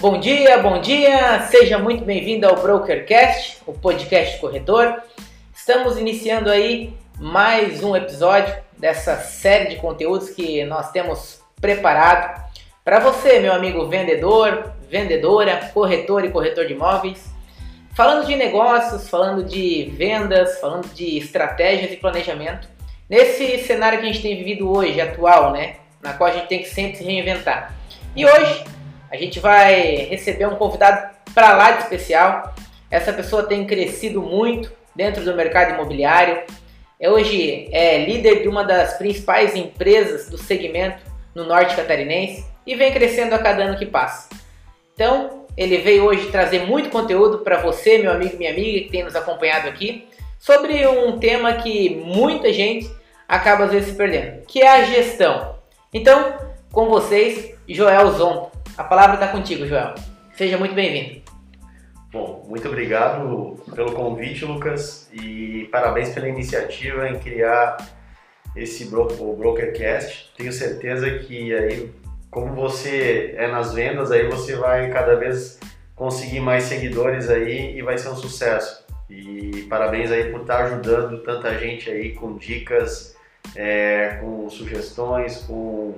Bom dia, bom dia! Seja muito bem-vindo ao Brokercast, o podcast corretor. Estamos iniciando aí mais um episódio dessa série de conteúdos que nós temos preparado para você, meu amigo vendedor, vendedora, corretor e corretor de imóveis. Falando de negócios, falando de vendas, falando de estratégias e planejamento. Nesse cenário que a gente tem vivido hoje, atual, né? Na qual a gente tem que sempre se reinventar. E hoje a gente vai receber um convidado para lá de especial. Essa pessoa tem crescido muito dentro do mercado imobiliário. É hoje é líder de uma das principais empresas do segmento no norte catarinense e vem crescendo a cada ano que passa. Então, ele veio hoje trazer muito conteúdo para você, meu amigo minha amiga que tem nos acompanhado aqui, sobre um tema que muita gente acaba às vezes se perdendo, que é a gestão. Então, com vocês, Joel Zonta. A palavra está contigo, Joel. Seja muito bem-vindo. Bom, muito obrigado pelo convite, Lucas, e parabéns pela iniciativa em criar esse bro o Brokercast. Tenho certeza que aí, como você é nas vendas, aí você vai cada vez conseguir mais seguidores aí e vai ser um sucesso. E parabéns aí por estar ajudando tanta gente aí com dicas, é, com sugestões, com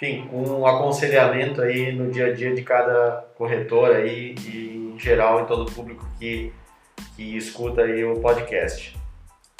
enfim, com um aconselhamento aí no dia a dia de cada corretor aí e em geral em todo o público que, que escuta aí o podcast.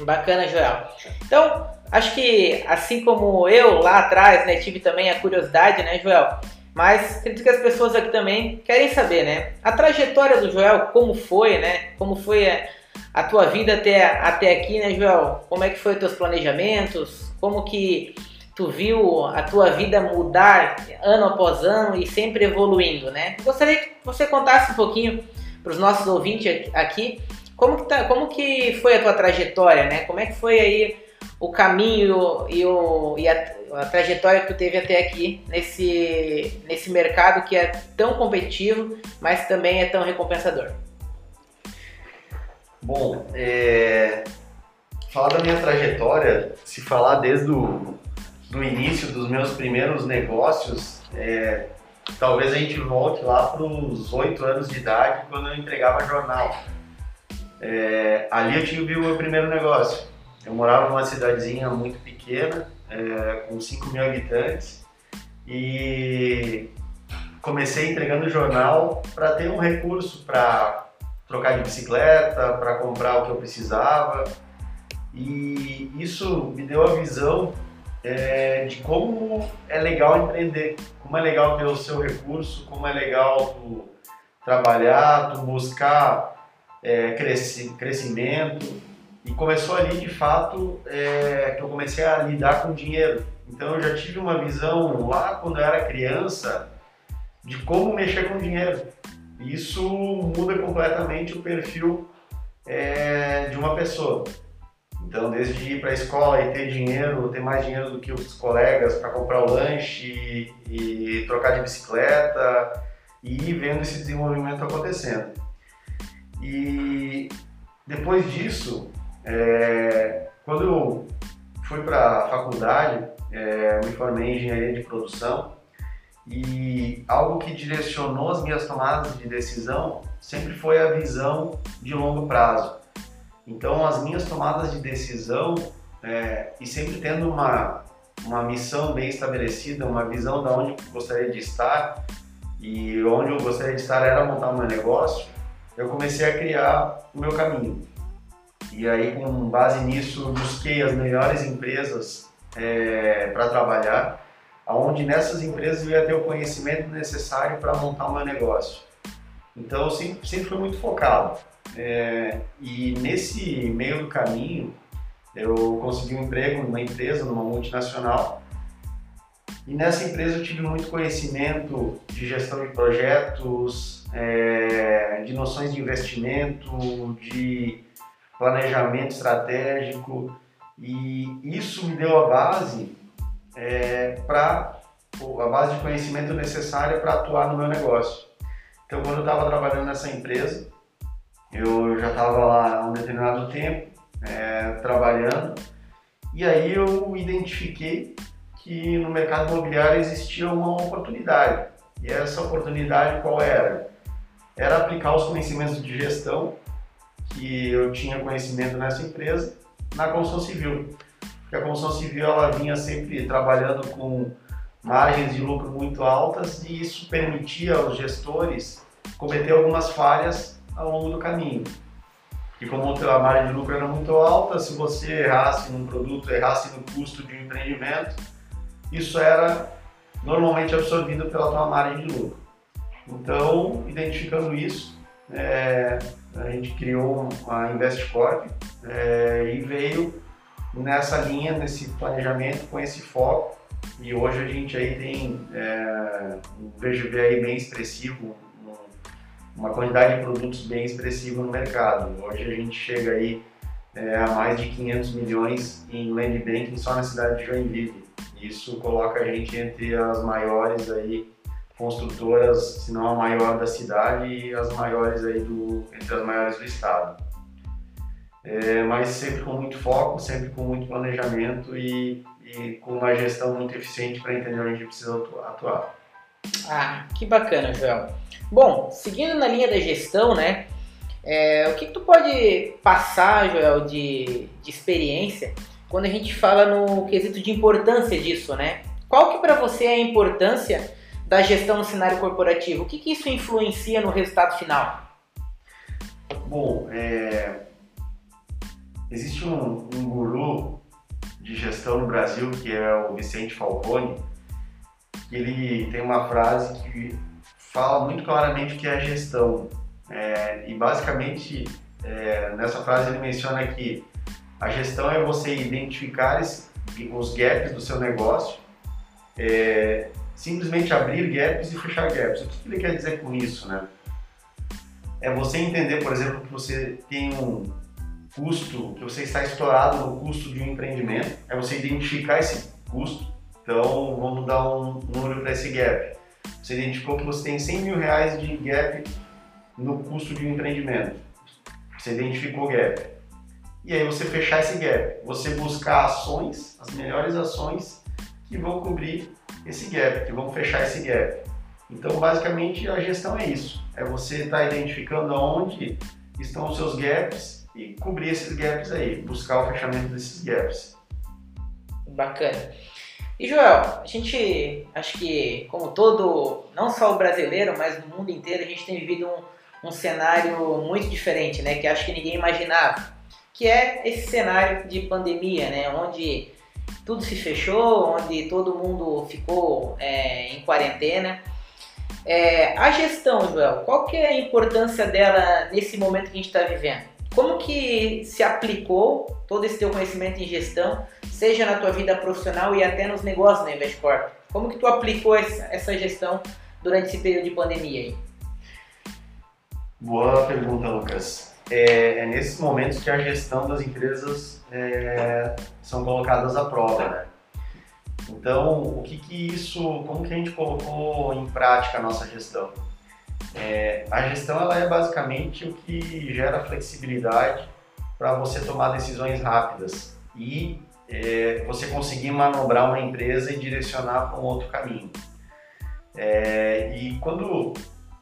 Bacana, Joel. Então, acho que assim como eu lá atrás, né, tive também a curiosidade, né, Joel? Mas acredito que as pessoas aqui também querem saber, né? A trajetória do Joel, como foi, né? Como foi a, a tua vida até, até aqui, né, Joel? Como é que foi os teus planejamentos? Como que tu viu a tua vida mudar ano após ano e sempre evoluindo, né? Gostaria que você contasse um pouquinho para os nossos ouvintes aqui como que, tá, como que foi a tua trajetória, né? Como é que foi aí o caminho e, o, e a, a trajetória que tu teve até aqui nesse, nesse mercado que é tão competitivo, mas também é tão recompensador? Bom, é... falar da minha trajetória, se falar desde o do início dos meus primeiros negócios, é, talvez a gente volte lá para os oito anos de idade, quando eu entregava jornal. É, ali eu tive o meu primeiro negócio. Eu morava numa cidadezinha muito pequena, é, com 5 mil habitantes, e comecei entregando jornal para ter um recurso para trocar de bicicleta, para comprar o que eu precisava. E isso me deu a visão é, de como é legal empreender, como é legal ter o seu recurso, como é legal tu trabalhar, tu buscar é, cresci, crescimento. E começou ali, de fato, é, que eu comecei a lidar com dinheiro. Então eu já tive uma visão lá quando eu era criança de como mexer com dinheiro. Isso muda completamente o perfil é, de uma pessoa. Então, desde ir para a escola e ter dinheiro, ter mais dinheiro do que os colegas para comprar o lanche e, e, trocar de bicicleta e ir vendo esse desenvolvimento acontecendo. E depois disso, é, quando eu fui para a faculdade, é, me formei em engenharia de produção e algo que direcionou as minhas tomadas de decisão sempre foi a visão de longo prazo. Então, as minhas tomadas de decisão, é, e sempre tendo uma, uma missão bem estabelecida, uma visão de onde eu gostaria de estar, e onde eu gostaria de estar era montar o meu negócio, eu comecei a criar o meu caminho. E aí, com base nisso, busquei as melhores empresas é, para trabalhar, aonde nessas empresas eu ia ter o conhecimento necessário para montar o meu negócio. Então, eu sempre, sempre fui muito focado. É, e nesse meio do caminho, eu consegui um emprego numa empresa, numa multinacional. E nessa empresa eu tive muito conhecimento de gestão de projetos, é, de noções de investimento, de planejamento estratégico. E isso me deu a base é, para a base de conhecimento necessária para atuar no meu negócio. Então, quando eu estava trabalhando nessa empresa, eu já estava lá há um determinado tempo é, trabalhando e aí eu identifiquei que no mercado imobiliário existia uma oportunidade. E essa oportunidade qual era? Era aplicar os conhecimentos de gestão que eu tinha conhecimento nessa empresa na construção civil. Porque a construção civil ela vinha sempre trabalhando com margens de lucro muito altas e isso permitia aos gestores cometer algumas falhas ao longo do caminho. E como a margem de lucro era muito alta, se você errasse num produto, errasse no custo de um empreendimento, isso era normalmente absorvido pela tua margem de lucro. Então, identificando isso, é, a gente criou a InvestCorp é, e veio nessa linha, nesse planejamento, com esse foco. E hoje a gente aí tem é, um VGV aí bem expressivo, uma quantidade de produtos bem expressiva no mercado. Hoje a gente chega aí é, a mais de 500 milhões em land banking só na cidade de Joinville. Isso coloca a gente entre as maiores aí construtoras, se não a maior da cidade e as maiores aí do entre as maiores do estado. É, mas sempre com muito foco, sempre com muito planejamento e, e com uma gestão muito eficiente para entender onde a gente precisa atuar. Ah, que bacana, Joel. Bom, seguindo na linha da gestão, né? É, o que, que, tu pode passar, Joel, de, de experiência quando a gente fala no quesito de importância disso, né? Qual que para você é a importância da gestão no cenário corporativo? O que, que isso influencia no resultado final? Bom, é... existe um, um guru de gestão no Brasil que é o Vicente Falcone. Ele tem uma frase que fala muito claramente o que é gestão. É, e basicamente, é, nessa frase ele menciona que a gestão é você identificar os gaps do seu negócio, é, simplesmente abrir gaps e fechar gaps. O que ele quer dizer com isso, né? É você entender, por exemplo, que você tem um custo, que você está estourado no custo de um empreendimento, é você identificar esse custo. Então, vamos dar um número para esse gap você identificou que você tem 100 mil reais de gap no custo de um empreendimento. Você identificou o gap. E aí você fechar esse gap. Você buscar ações, as melhores ações que vão cobrir esse gap, que vão fechar esse gap. Então, basicamente, a gestão é isso. É você estar tá identificando onde estão os seus gaps e cobrir esses gaps aí, buscar o fechamento desses gaps. Bacana. E Joel, a gente, acho que como todo, não só o brasileiro, mas no mundo inteiro, a gente tem vivido um, um cenário muito diferente, né? Que acho que ninguém imaginava. Que é esse cenário de pandemia, né? Onde tudo se fechou, onde todo mundo ficou é, em quarentena. É, a gestão, Joel, qual que é a importância dela nesse momento que a gente está vivendo? Como que se aplicou todo esse teu conhecimento em gestão seja na tua vida profissional e até nos negócios da Investcorp. Como que tu aplicou essa gestão durante esse período de pandemia aí? Boa pergunta, Lucas. É, é nesses momentos que a gestão das empresas é, são colocadas à prova, né? Então, o que que isso, como que a gente colocou em prática a nossa gestão? É, a gestão ela é basicamente o que gera flexibilidade para você tomar decisões rápidas e é, você conseguir manobrar uma empresa e direcionar para um outro caminho. É, e quando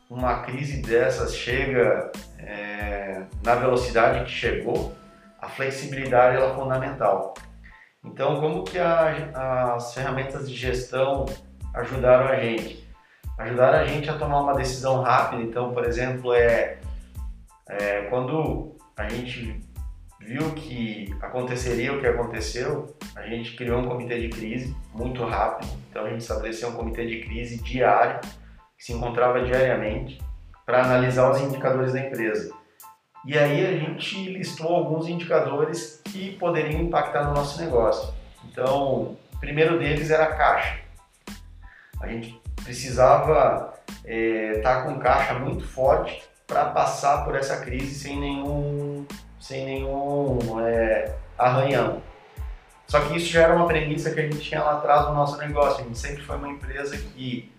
uma crise dessas chega é, na velocidade que chegou, a flexibilidade é fundamental. Então, como que a, as ferramentas de gestão ajudaram a gente? Ajudaram a gente a tomar uma decisão rápida. Então, por exemplo, é, é quando a gente viu que aconteceria o que aconteceu, a gente criou um comitê de crise muito rápido. Então a gente estabeleceu um comitê de crise diário, que se encontrava diariamente, para analisar os indicadores da empresa. E aí a gente listou alguns indicadores que poderiam impactar no nosso negócio. Então, o primeiro deles era a caixa. A gente precisava estar é, tá com caixa muito forte para passar por essa crise sem nenhum sem nenhum é, arranhão. Só que isso já era uma premissa que a gente tinha lá atrás no nosso negócio. A gente sempre foi uma empresa que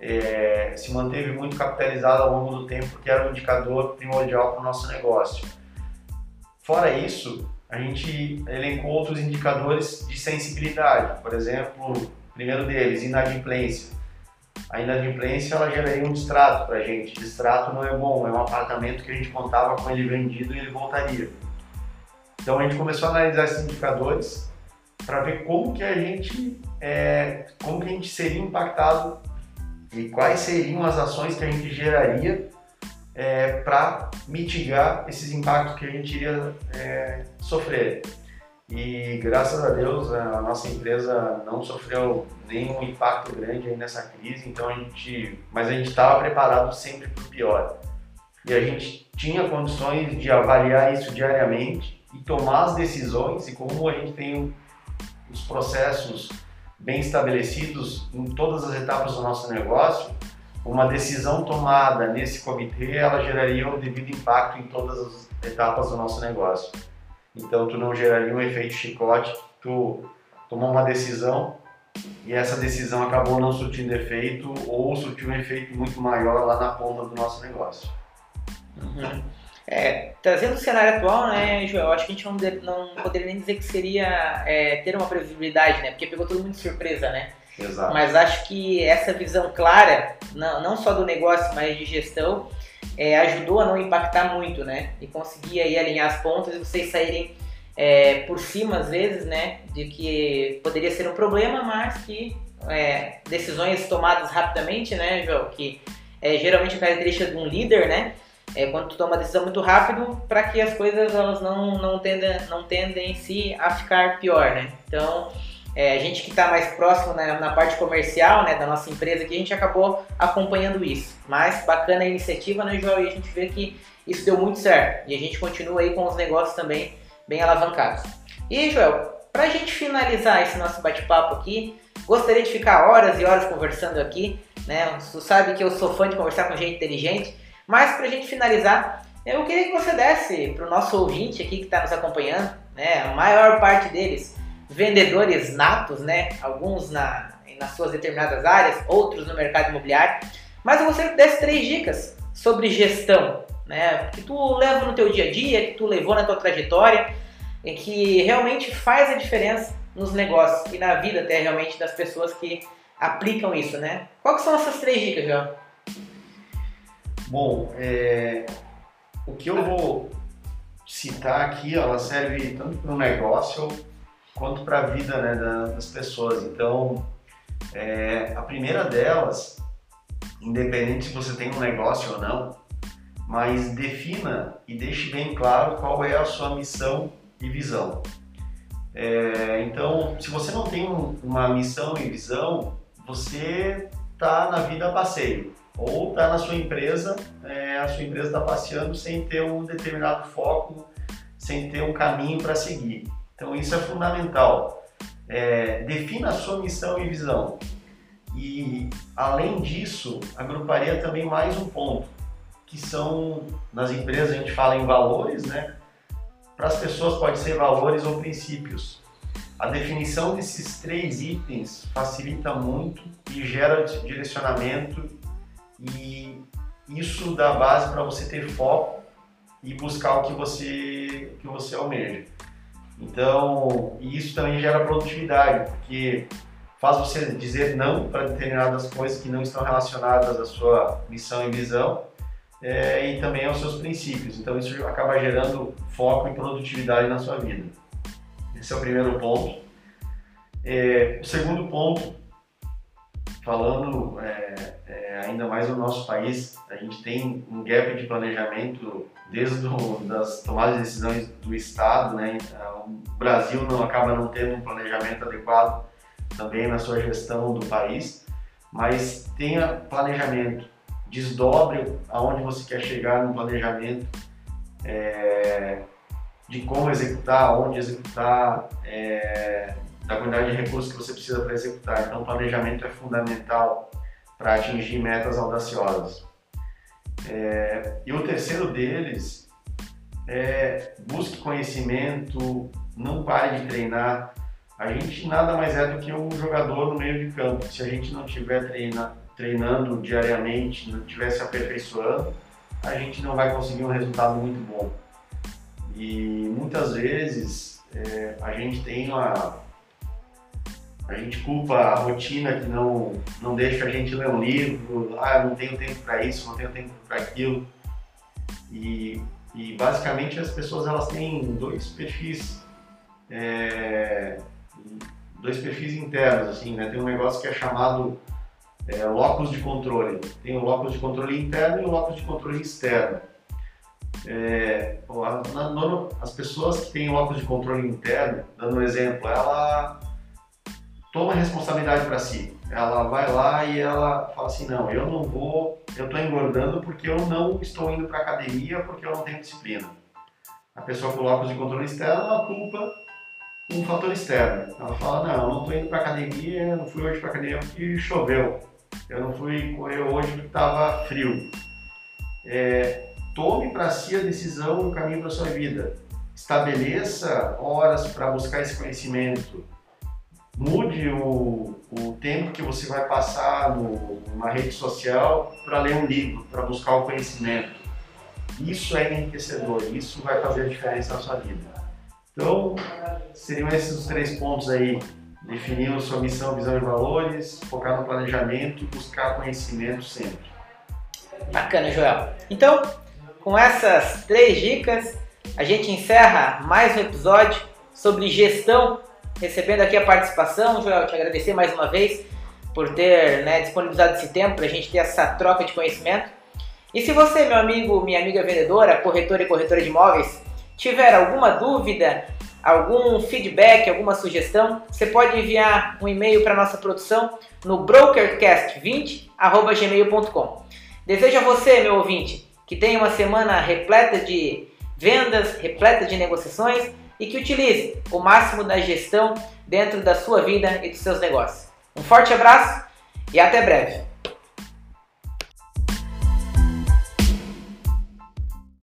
é, se manteve muito capitalizada ao longo do tempo, porque era um indicador primordial para o nosso negócio. Fora isso, a gente elencou outros indicadores de sensibilidade. Por exemplo, primeiro deles, inadimplência. A inadimplência ela geraria um distrato para a gente. Distrato não é bom, é um apartamento que a gente contava com ele vendido e ele voltaria. Então a gente começou a analisar esses indicadores para ver como que a gente é, como que a gente seria impactado e quais seriam as ações que a gente geraria é, para mitigar esses impactos que a gente iria é, sofrer. E graças a Deus a nossa empresa não sofreu nenhum impacto grande nessa crise, então a gente, mas a gente estava preparado sempre para o pior. E a gente tinha condições de avaliar isso diariamente e tomar as decisões e como a gente tem os processos bem estabelecidos em todas as etapas do nosso negócio, uma decisão tomada nesse comitê, ela geraria o devido impacto em todas as etapas do nosso negócio. Então, tu não geraria um efeito chicote, tu tomou uma decisão e essa decisão acabou não surtindo efeito ou surtiu um efeito muito maior lá na ponta do nosso negócio. Uhum. É, trazendo o cenário atual, né, Joel, acho que a gente não, não poderia nem dizer que seria é, ter uma previsibilidade, né, porque pegou todo mundo de surpresa, né? Exato. Mas acho que essa visão clara, não, não só do negócio, mas de gestão, é, ajudou a não impactar muito, né? E conseguir aí alinhar as pontas e vocês saírem é, por cima, às vezes, né? De que poderia ser um problema, mas que é, decisões tomadas rapidamente, né, Joel? Que é geralmente a característica de um líder, né? é quando tu toma uma decisão muito rápido para que as coisas elas não, não, tendem, não tendem em si a ficar pior, né? Então, é, a gente que está mais próximo né, na parte comercial né, da nossa empresa aqui, a gente acabou acompanhando isso. Mas bacana a iniciativa, né, João? E a gente vê que isso deu muito certo. E a gente continua aí com os negócios também bem alavancados. E, Joel, para a gente finalizar esse nosso bate-papo aqui, gostaria de ficar horas e horas conversando aqui. Né? Tu sabe que eu sou fã de conversar com gente inteligente. Mas para a gente finalizar, eu queria que você desse para o nosso ouvinte aqui que está nos acompanhando, né, a maior parte deles vendedores natos, né, alguns na, nas suas determinadas áreas, outros no mercado imobiliário, mas eu gostaria que desse três dicas sobre gestão, né, que tu leva no teu dia a dia, que tu levou na tua trajetória, e que realmente faz a diferença nos negócios e na vida até realmente das pessoas que aplicam isso, né? Quais são essas três dicas, João? Bom, é, o que eu vou citar aqui, ela serve tanto para o negócio quanto para a vida né, das pessoas. Então, é, a primeira delas, independente se você tem um negócio ou não, mas defina e deixe bem claro qual é a sua missão e visão. É, então, se você não tem uma missão e visão, você está na vida a passeio ou está na sua empresa, é, a sua empresa está passeando sem ter um determinado foco, sem ter um caminho para seguir. Então isso é fundamental. É, defina a sua missão e visão. E além disso, agruparia também mais um ponto, que são nas empresas a gente fala em valores, né? Para as pessoas pode ser valores ou princípios. A definição desses três itens facilita muito e gera direcionamento e isso dá base para você ter foco e buscar o que você, o que você almeja. Então, isso também gera produtividade, porque faz você dizer não para determinadas coisas que não estão relacionadas à sua missão e visão é, e também aos seus princípios. Então, isso acaba gerando foco e produtividade na sua vida. Esse é o primeiro ponto. É, o segundo ponto, falando é, é, ainda mais no nosso país, a gente tem um gap de planejamento desde as das tomadas de decisões do Estado, né? Então, o Brasil não acaba não tendo um planejamento adequado também na sua gestão do país, mas tenha planejamento, desdobre aonde você quer chegar no planejamento, é, de como executar, onde executar, é, da quantidade de recursos que você precisa para executar. Então, o planejamento é fundamental para atingir metas audaciosas. É, e o terceiro deles é busque conhecimento, não pare de treinar. A gente nada mais é do que um jogador no meio de campo. Se a gente não estiver treina, treinando diariamente, não estiver se aperfeiçoando, a gente não vai conseguir um resultado muito bom. E muitas vezes é, a gente tem uma, a gente culpa a rotina que não, não deixa a gente ler um livro, ah, não tenho tempo para isso, não tenho tempo para aquilo. E, e basicamente as pessoas elas têm dois perfis, é, dois perfis internos, assim, né? Tem um negócio que é chamado é, locus de controle. Tem o locus de controle interno e o locus de controle externo. É, as pessoas que têm locus de controle interno, dando um exemplo, ela toma responsabilidade para si. Ela vai lá e ela fala assim, não, eu não vou, eu estou engordando porque eu não estou indo para academia porque eu não tenho disciplina. A pessoa com locus de controle externo, ela culpa um fator externo. Ela fala, não, eu não estou indo para academia, eu não fui hoje para academia porque choveu. Eu não fui correr hoje porque estava frio. É, tome para si a decisão no caminho para sua vida. Estabeleça horas para buscar esse conhecimento. Mude o, o tempo que você vai passar no, numa rede social para ler um livro, para buscar o conhecimento. Isso é enriquecedor, isso vai fazer a diferença na sua vida. Então, seriam esses os três pontos aí definir sua missão, visão e valores, focar no planejamento e buscar conhecimento sempre. Bacana, Joel. Então, com essas três dicas, a gente encerra mais um episódio sobre gestão, recebendo aqui a participação. Joel, te agradecer mais uma vez por ter né, disponibilizado esse tempo para a gente ter essa troca de conhecimento. E se você, meu amigo, minha amiga vendedora, corretora e corretora de imóveis, tiver alguma dúvida, algum feedback, alguma sugestão, você pode enviar um e-mail para nossa produção no brokercast20@gmail.com. Desejo a você, meu ouvinte, que tenha uma semana repleta de vendas, repleta de negociações e que utilize o máximo da gestão dentro da sua vida e dos seus negócios. Um forte abraço e até breve.